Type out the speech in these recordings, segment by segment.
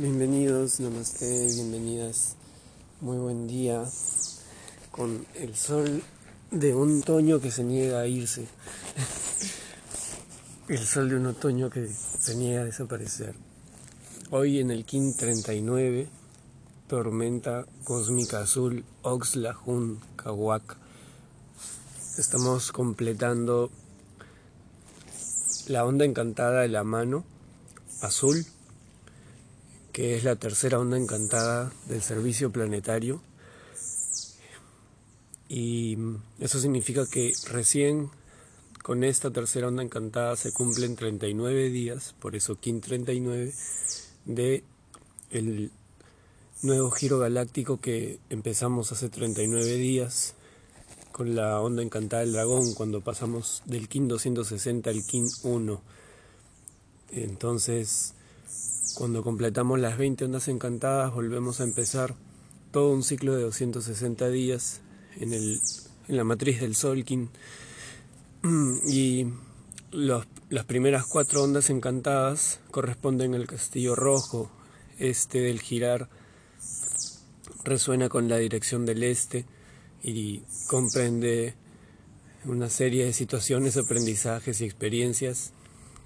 Bienvenidos, namaste, bienvenidas. Muy buen día con el sol de un otoño que se niega a irse. El sol de un otoño que se niega a desaparecer. Hoy en el KIN 39, tormenta cósmica azul Oxlahun Kawak. Estamos completando la onda encantada de la mano azul que es la tercera onda encantada del servicio planetario. Y eso significa que recién con esta tercera onda encantada se cumplen 39 días, por eso KIN 39, de el nuevo giro galáctico que empezamos hace 39 días con la onda encantada del dragón cuando pasamos del KIN 260 al KIN 1. Entonces, cuando completamos las 20 ondas encantadas, volvemos a empezar todo un ciclo de 260 días en, el, la matriz del Solkin. Y las primeras cuatro ondas encantadas corresponden al castillo rojo. Este del girar resuena con la dirección del este y comprende una serie de situaciones, aprendizajes y experiencias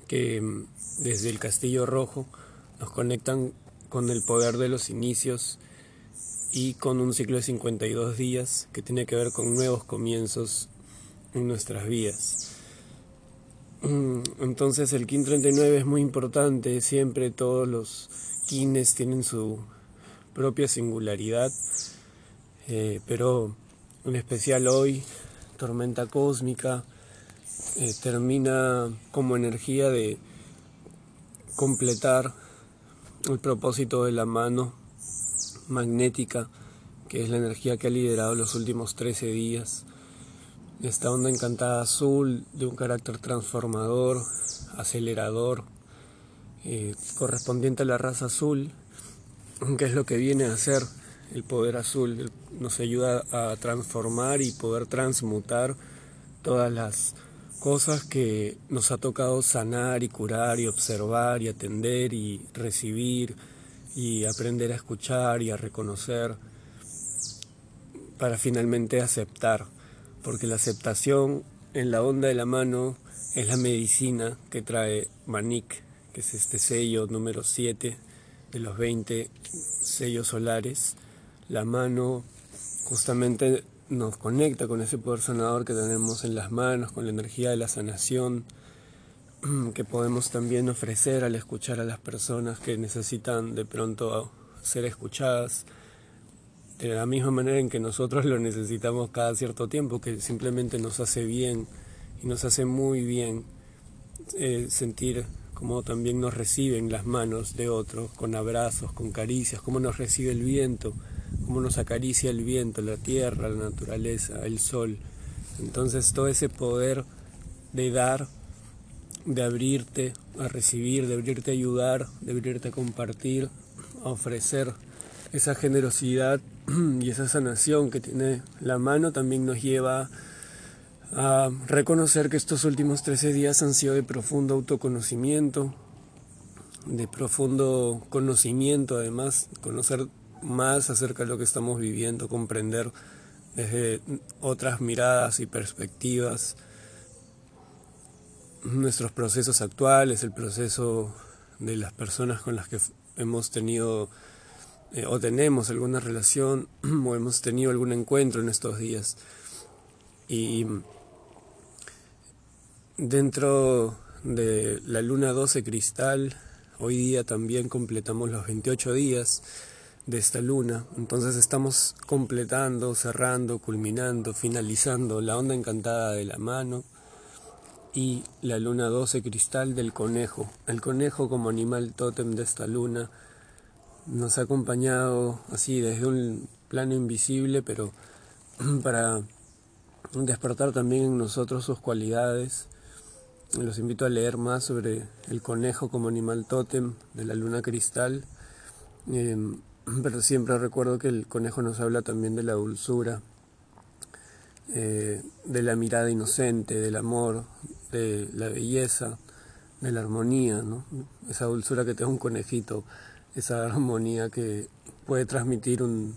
que mm, desde el castillo rojo nos conectan con el poder de los inicios y con un ciclo de 52 días que tiene que ver con nuevos comienzos en nuestras vidas. Mm, entonces el KIN 39 es muy importante, siempre todos los KINES tienen su propia singularidad, eh, pero en especial hoy, tormenta cósmica, eh, termina como energía de completar el propósito de la mano magnética, que es la energía que ha liderado los últimos 13 días. Esta onda encantada azul de un carácter transformador, acelerador, eh, correspondiente a la raza azul, que es lo que viene a hacer el poder azul. Nos ayuda a transformar y poder transmutar todas las cosas que nos ha tocado sanar y curar y observar y atender y recibir y aprender a escuchar y a reconocer para finalmente aceptar, porque la aceptación en la onda de la mano es la medicina que trae Manik, que es este sello número 7 de los 20 sellos solares. La mano justamente nos conecta con ese poder sanador que tenemos en las manos, con la energía de la sanación que podemos también ofrecer al escuchar a las personas que necesitan de pronto ser escuchadas, de la misma manera en que nosotros lo necesitamos cada cierto tiempo, que simplemente nos hace bien y nos hace muy bien eh, sentir cómo también nos reciben las manos de otros, con abrazos, con caricias, cómo nos recibe el viento cómo nos acaricia el viento, la tierra, la naturaleza, el sol. Entonces todo ese poder de dar, de abrirte a recibir, de abrirte a ayudar, de abrirte a compartir, a ofrecer esa generosidad y esa sanación que tiene la mano también nos lleva a reconocer que estos últimos 13 días han sido de profundo autoconocimiento, de profundo conocimiento además, conocer más acerca de lo que estamos viviendo, comprender desde otras miradas y perspectivas nuestros procesos actuales, el proceso de las personas con las que hemos tenido eh, o tenemos alguna relación o hemos tenido algún encuentro en estos días. Y dentro de la luna 12 cristal, hoy día también completamos los 28 días de esta luna. Entonces estamos completando, cerrando, culminando, finalizando la onda encantada de la mano y la luna 12 cristal del conejo. El conejo como animal tótem de esta luna nos ha acompañado así desde un plano invisible, pero para despertar también en nosotros sus cualidades. Los invito a leer más sobre el conejo como animal tótem de la luna cristal. Em, pero siempre recuerdo que el conejo nos habla también de la dulzura, eh, de la mirada inocente, del amor, de la belleza, de la armonía, ¿no? esa dulzura que te da un conejito esa armonía que puede transmitir un,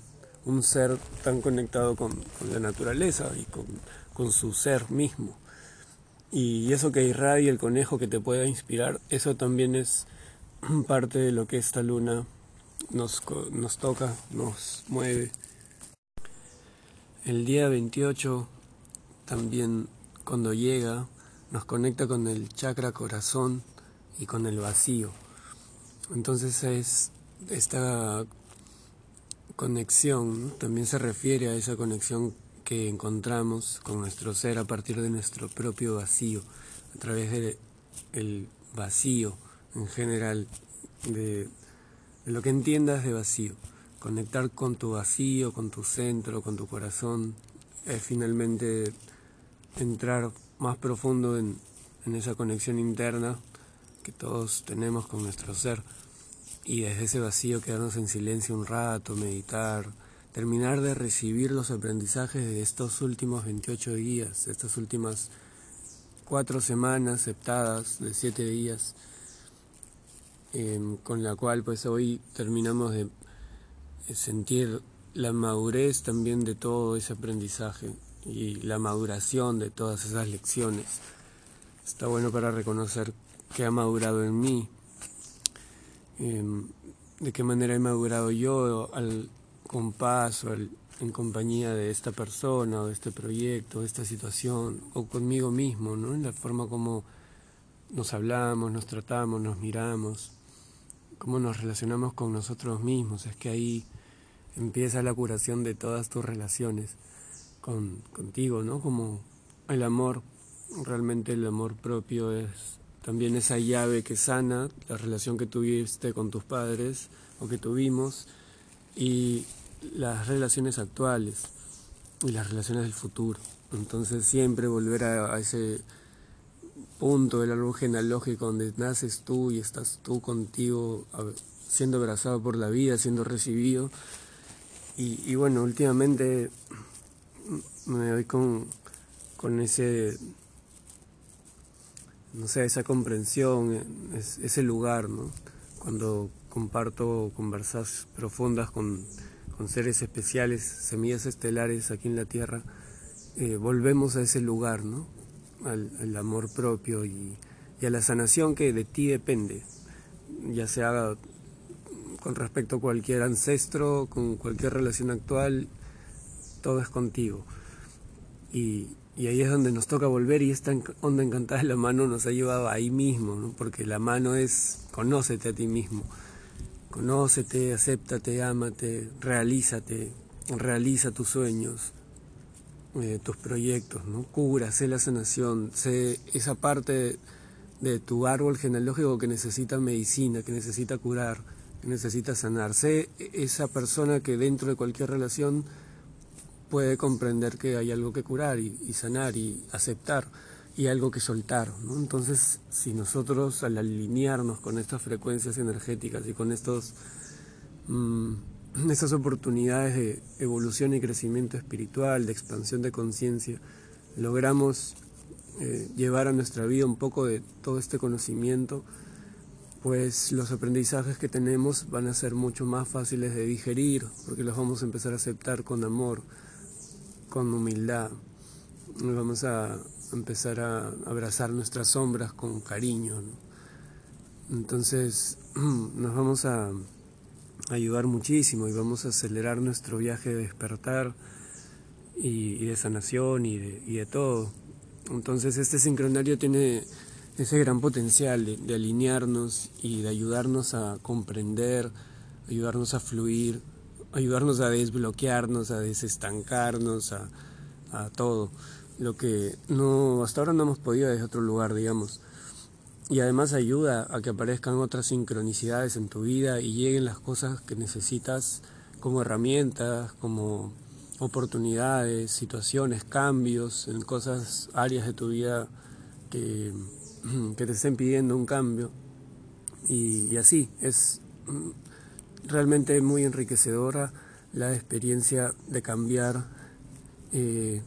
ser tan conectado con, la naturaleza y con, su ser mismo. Y eso que irradia el conejo que te pueda inspirar, eso también es parte de lo que esta luna nos, nos toca, nos mueve. El día 28 también cuando llega nos conecta con el chakra corazón y con el vacío. Entonces es esta conexión, también se refiere a esa conexión que encontramos con nuestro ser a partir de nuestro propio vacío, a través del el vacío en general, de, lo que entiendas de vacío. Conectar con tu vacío, con tu centro, con tu corazón, es finalmente entrar más profundo en esa conexión interna que todos tenemos con nuestro ser y desde ese vacío quedarnos en silencio un rato, meditar, terminar de recibir los aprendizajes de estos últimos 28 días, estas últimas cuatro semanas septadas de siete días, em, con la cual pues hoy terminamos de sentir la madurez también de todo ese aprendizaje y la maduración de todas esas lecciones. Está bueno para reconocer que ha madurado en mí, em, de qué manera he madurado yo al compás o en compañía de esta persona o de este proyecto, de esta situación, o conmigo mismo, ¿no? en la forma como nos hablamos, nos tratamos, nos miramos, cómo nos relacionamos con nosotros mismos. Es que ahí empieza la curación de todas tus relaciones con, contigo, ¿no? Como el amor, realmente el amor propio es también esa llave que sana la relación que tuviste con tus padres o que tuvimos y las relaciones actuales y las relaciones del futuro. Entonces siempre volver a, ese punto del árbol genealógico donde naces tú y estás tú contigo siendo abrazado por la vida, siendo recibido. Y, bueno, últimamente me doy con, con ese no sé, esa comprensión, ese lugar, ¿no? Cuando comparto conversas profundas con, seres especiales, semillas estelares aquí en la Tierra, eh, volvemos a ese lugar, ¿no? Al, amor propio y, a la sanación que de ti depende, ya sea con respecto a cualquier ancestro, con cualquier relación actual, todo es contigo. Y, ahí es donde nos toca volver y esta onda encantada de la mano nos ha llevado ahí mismo, ¿no? porque la mano es conócete a ti mismo, conócete, acéptate, ámate, realízate, realiza tus sueños, eh, tus proyectos, ¿no? cura, sé la sanación, sé esa parte de, tu árbol genealógico que necesita medicina, que necesita curar, que necesita sanar, sé esa persona que dentro de cualquier relación puede comprender que hay algo que curar y, sanar y aceptar y algo que soltar. Entonces, si nosotros al alinearnos con estas frecuencias energéticas y con estos, mm, estas oportunidades de evolución y crecimiento espiritual, de expansión de conciencia, logramos eh, llevar a nuestra vida un poco de todo este conocimiento, pues los aprendizajes que tenemos van a ser mucho más fáciles de digerir, porque los vamos a empezar a aceptar con amor, con humildad. Vamos a empezar a abrazar nuestras sombras con cariño. Entonces nos vamos a ayudar muchísimo y vamos a acelerar nuestro viaje de despertar y, de sanación y de, todo. Entonces este sincronario tiene ese gran potencial de alinearnos y de ayudarnos a comprender, ayudarnos a fluir ayudarnos a desbloquearnos, a desestancarnos, a, a todo. Lo que no hasta ahora no hemos podido desde otro lugar, digamos. Y además ayuda a que aparezcan otras sincronicidades en tu vida y lleguen las cosas que necesitas como herramientas, como oportunidades, situaciones, cambios en cosas, áreas de tu vida que, que te estén pidiendo un cambio. Y, así, es realmente muy enriquecedora la experiencia de cambiar eh,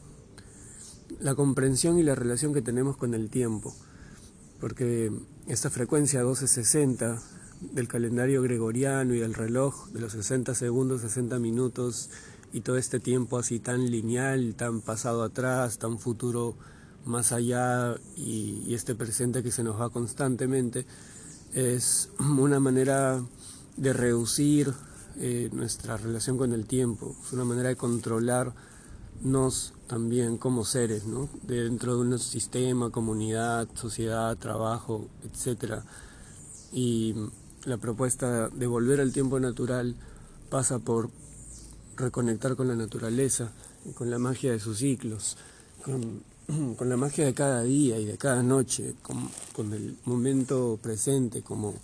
la comprensión y la relación que tenemos con el tiempo, porque esta frecuencia 1260 del calendario gregoriano y del reloj de los 60 segundos, 60 minutos y todo este tiempo así tan lineal, tan pasado atrás, tan futuro más allá y, este presente que se nos va constantemente, es una manera de reducir eh, nuestra relación con el tiempo, es una manera de controlarnos también como seres, ¿no? dentro de un sistema, comunidad, sociedad, trabajo, etc. Y la propuesta de volver al tiempo natural pasa por reconectar con la naturaleza, con la magia de sus ciclos, con, la magia de cada día y de cada noche, con, el momento presente como,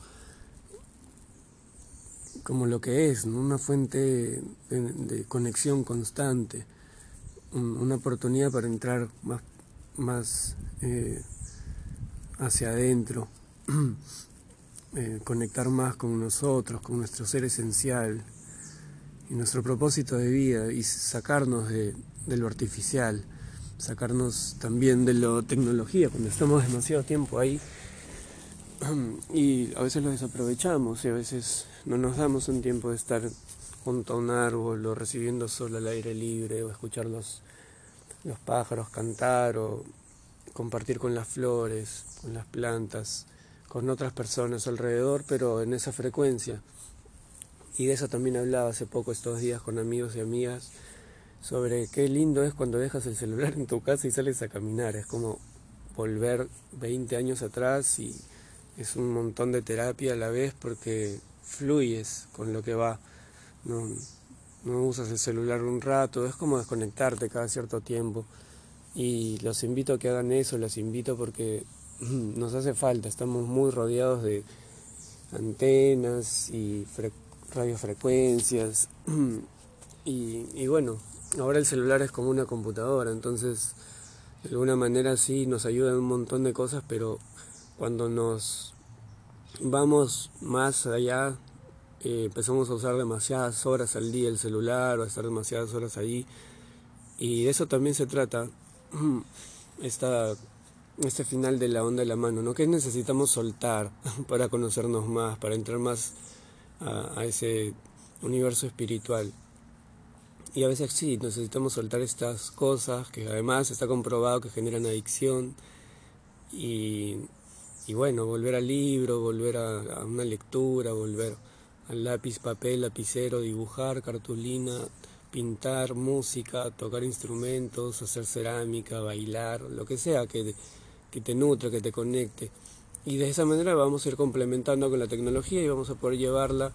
como lo que es, una fuente de, conexión constante, una oportunidad para entrar más, más eh, hacia adentro. Eh, conectar más con nosotros, con nuestro ser esencial y nuestro propósito de vida y sacarnos de, lo artificial, sacarnos también de la tecnología, cuando estamos demasiado tiempo ahí y a veces lo desaprovechamos y a veces no nos damos un tiempo de estar junto a un árbol o recibiendo sol al aire libre o escuchar los, los pájaros cantar o compartir con las flores, con las plantas con otras personas alrededor, pero en esa frecuencia. Y de eso también hablaba hace poco estos días con amigos y amigas, sobre qué lindo es cuando dejas el celular en tu casa y sales a caminar. Es como volver 20 años atrás y es un montón de terapia a la vez porque fluyes con lo que va. No, no usas el celular un rato, es como desconectarte cada cierto tiempo. Y los invito a que hagan eso, los invito porque nos hace falta, estamos muy rodeados de antenas y radiofrecuencias y, y bueno, ahora el celular es como una computadora, entonces de alguna manera sí nos ayuda en un montón de cosas, pero cuando nos vamos más allá, eh, empezamos a usar demasiadas horas al día el celular o a estar demasiadas horas ahí, y de eso también se trata esta este final de la onda de la mano, ¿no? Que necesitamos soltar para conocernos más, para entrar más a, ese universo espiritual. Y a veces sí, necesitamos soltar estas cosas que además está comprobado que generan adicción. Y, y bueno, volver al libro, volver a, una lectura, volver lápiz, papel, lapicero, dibujar, cartulina, pintar, música, tocar instrumentos, hacer cerámica, bailar, lo que sea que que te nutre, que te conecte. Y de esa manera vamos a ir complementando con la tecnología y vamos a poder llevarla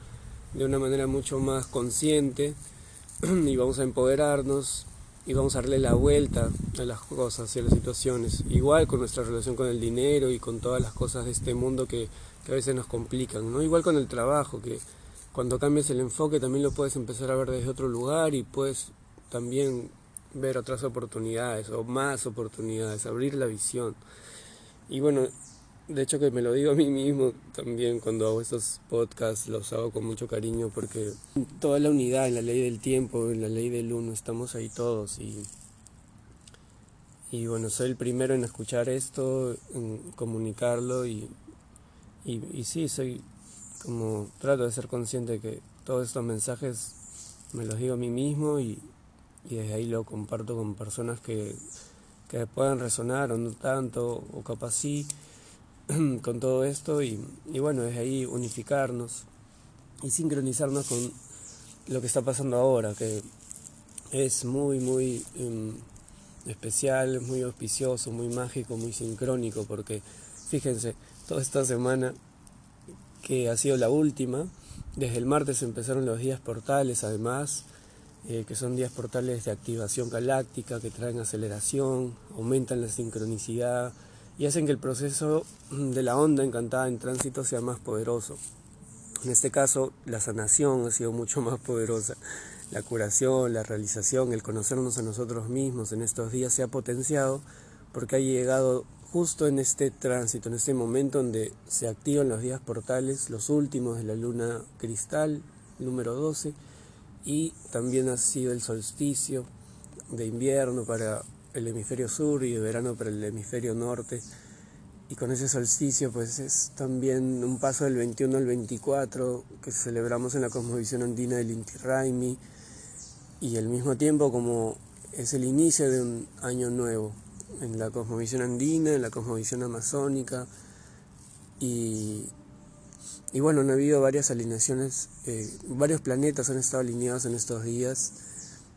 de una manera mucho más consciente y vamos a empoderarnos y vamos a darle la vuelta a las cosas y a las situaciones. Igual con nuestra relación con el dinero y con todas las cosas de este mundo que, que a veces nos complican. ¿no? Igual con el trabajo, que cuando cambias el enfoque también lo puedes empezar a ver desde otro lugar y puedes también ver otras oportunidades o más oportunidades, abrir la visión. Y bueno, de hecho que me lo digo a mí mismo también cuando hago estos podcasts, los hago con mucho cariño porque toda la unidad, en la ley del tiempo, en la ley del uno, estamos ahí todos y, y bueno, soy el primero en escuchar esto, en comunicarlo y, y, y sí, soy como trato de ser consciente que todos estos mensajes me los digo a mí mismo y, y desde ahí lo comparto con personas que que puedan resonar o no tanto, o capaz sí, con todo esto y, bueno, es ahí unificarnos y sincronizarnos con lo que está pasando ahora, que es muy, muy em, especial, muy auspicioso, muy mágico, muy sincrónico, porque fíjense, toda esta semana que ha sido la última, desde el martes empezaron los días portales además, eh, que son días portales de activación galáctica que traen aceleración, aumentan la sincronicidad y hacen que el proceso de la onda encantada en tránsito sea más poderoso. En este caso, la sanación ha sido mucho más poderosa. La curación, la realización, el conocernos a nosotros mismos en estos días se ha potenciado porque ha llegado justo en este tránsito, en este momento donde se activan los días portales, los últimos de la luna cristal, número 12, y también ha sido el solsticio de invierno para el hemisferio sur y de verano para el hemisferio norte. Y con ese solsticio pues es también un paso del 21 al 24 que celebramos en la cosmovisión andina del Inti Raimi y al mismo tiempo como es el inicio de un año nuevo en la cosmovisión andina, en la cosmovisión amazónica. Y, y bueno, han habido varias alineaciones, eh, varios planetas han estado alineados en estos días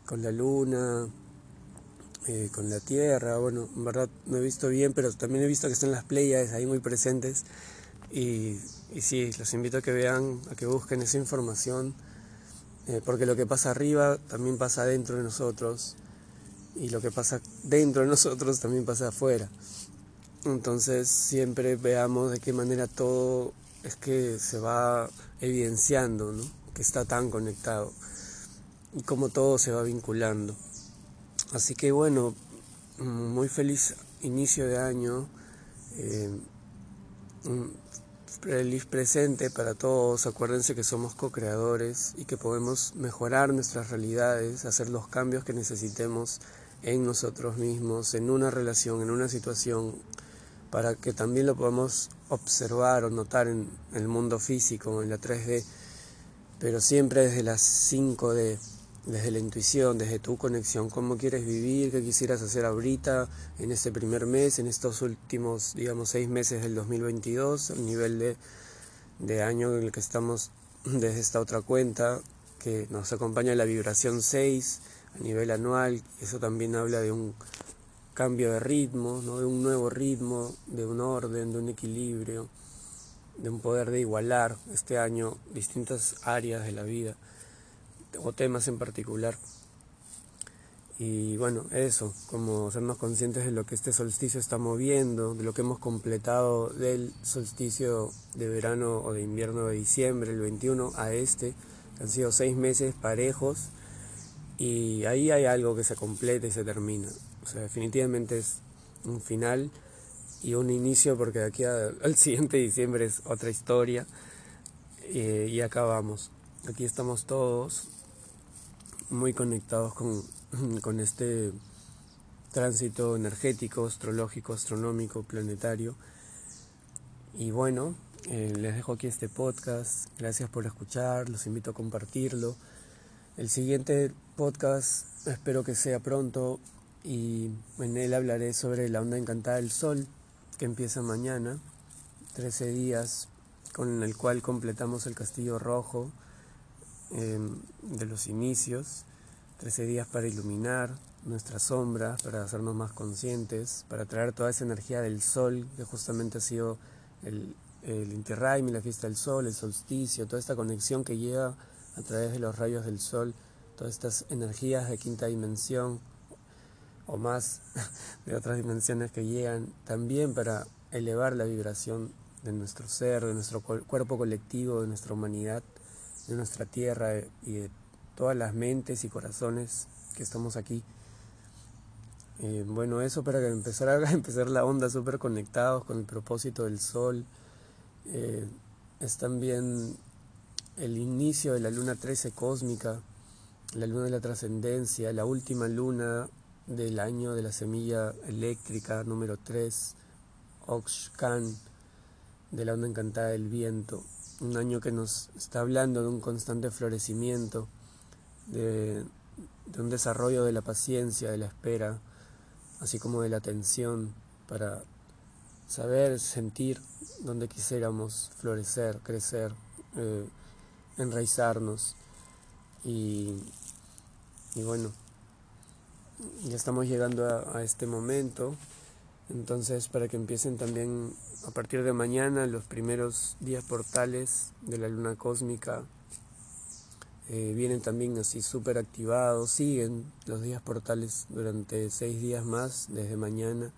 con la luna, eh, con la Tierra, bueno, en verdad no he visto bien, pero también he visto que están las playas ahí muy presentes. Y, y sí, los invito a que vean, a que busquen esa información, eh, porque lo que pasa arriba también pasa dentro de nosotros y lo que pasa dentro de nosotros también pasa afuera. Entonces siempre veamos de qué manera todo es que se va evidenciando, ¿no? que está tan conectado y cómo todo se va vinculando. Así que bueno, muy feliz inicio de año, eh, feliz presente para todos. Acuérdense que somos co-creadores y que podemos mejorar nuestras realidades, hacer los cambios que necesitemos en nosotros mismos, en una relación, en una situación, para que también lo podamos observar o notar en el mundo físico, en la 3D, pero siempre desde las 5D, desde la intuición, desde tu conexión, cómo quieres vivir, qué quisieras hacer ahorita, en este primer mes, en estos últimos, digamos, seis meses del 2022, el nivel de, de año en el que estamos desde esta otra cuenta, que nos acompaña la vibración 6, a nivel anual, eso también habla de un cambio de ritmo, ¿no? de un nuevo ritmo, de un orden, de un equilibrio, de un poder de igualar este año distintas áreas de la vida o temas en particular. Y bueno, eso, como sernos conscientes de lo que este solsticio está moviendo, de lo que hemos completado del solsticio de verano o de invierno de diciembre, el 21, a este, han sido seis meses parejos y ahí hay algo que se completa y se termina. O sea, definitivamente es un final y un inicio porque de aquí al siguiente diciembre es otra historia eh, y acá vamos. Aquí estamos todos muy conectados con, con este tránsito energético, astrológico, astronómico, planetario. Y bueno, eh, les dejo aquí este podcast. Gracias por escuchar, los invito a compartirlo. El siguiente podcast espero que sea pronto y en él hablaré sobre la onda encantada del sol que empieza mañana, 13 días con el cual completamos el castillo rojo em, de los inicios, 13 días para iluminar nuestras sombras, para hacernos más conscientes, para traer toda esa energía del sol que justamente ha sido el, el la fiesta del sol, el solsticio, toda esta conexión que llega a través de los rayos del sol, todas estas energías de quinta dimensión o más de otras dimensiones que llegan también para elevar la vibración de nuestro ser, de nuestro cuerpo colectivo, de nuestra humanidad, de nuestra tierra y de todas las mentes y corazones que estamos aquí. Eh, bueno, eso para que empezara a empezar la onda súper conectados con el propósito del sol. Eh, es también el inicio de la luna 13 cósmica, la luna de la trascendencia, la última luna del año de la semilla eléctrica número 3, Oxcan, de la onda encantada del viento, un año que nos está hablando de un constante florecimiento, de, de un desarrollo de la paciencia, de la espera, así como de la atención para saber, sentir donde quisiéramos florecer, crecer. Eh, enraizarnos. Y, y bueno, ya estamos llegando a, este momento, entonces para que empiecen también a partir de mañana los primeros días portales de la luna cósmica, eh, vienen también así súper activados, siguen los días portales durante seis días más desde mañana,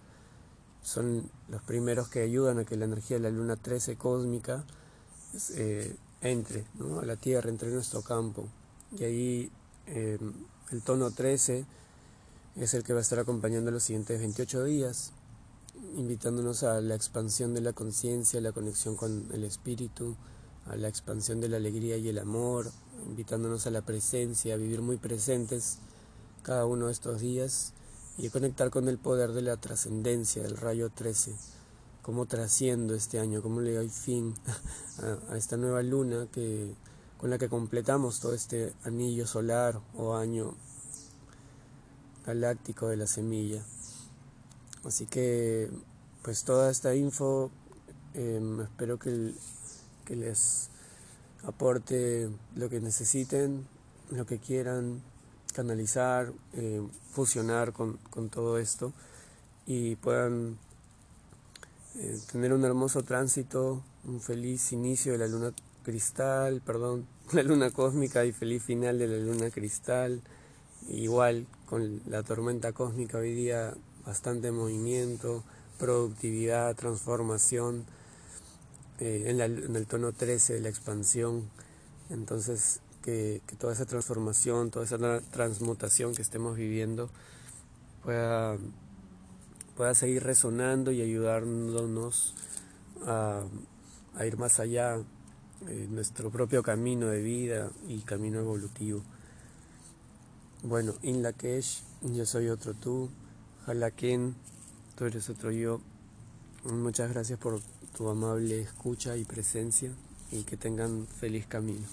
son los primeros que ayudan a que la energía de la luna 13 cósmica eh, entre a la tierra, entre nuestro campo. Y ahí em, el tono 13 es el que va a estar acompañando los siguientes 28 días, invitándonos a la expansión de la conciencia, la conexión con el espíritu, a la expansión de la alegría y el amor, invitándonos a la presencia, a vivir muy presentes cada uno de estos días y a conectar con el poder de la trascendencia del rayo 13 cómo trasciendo este año, cómo le doy fin a, esta nueva luna que, con la que completamos todo este anillo solar o año galáctico de la semilla. Así que, pues toda esta info, em, espero que, que les aporte lo que necesiten, lo que quieran canalizar, eh, fusionar con, con, todo esto y puedan eh, tener un hermoso tránsito, un feliz inicio de la luna cristal, perdón, la luna cósmica y feliz final de la luna cristal. Igual con la tormenta cósmica hoy día bastante movimiento, productividad, transformación eh, en, el tono 13 de la expansión. Entonces, que, toda esa transformación, toda esa transmutación que estemos viviendo pueda, pueda seguir resonando y ayudándonos a, ir más allá en nuestro propio camino de vida y camino evolutivo. Bueno, In Lakesh, yo soy otro tú, Halaken, tú eres otro yo. Muchas gracias por tu amable escucha y presencia y que tengan feliz camino.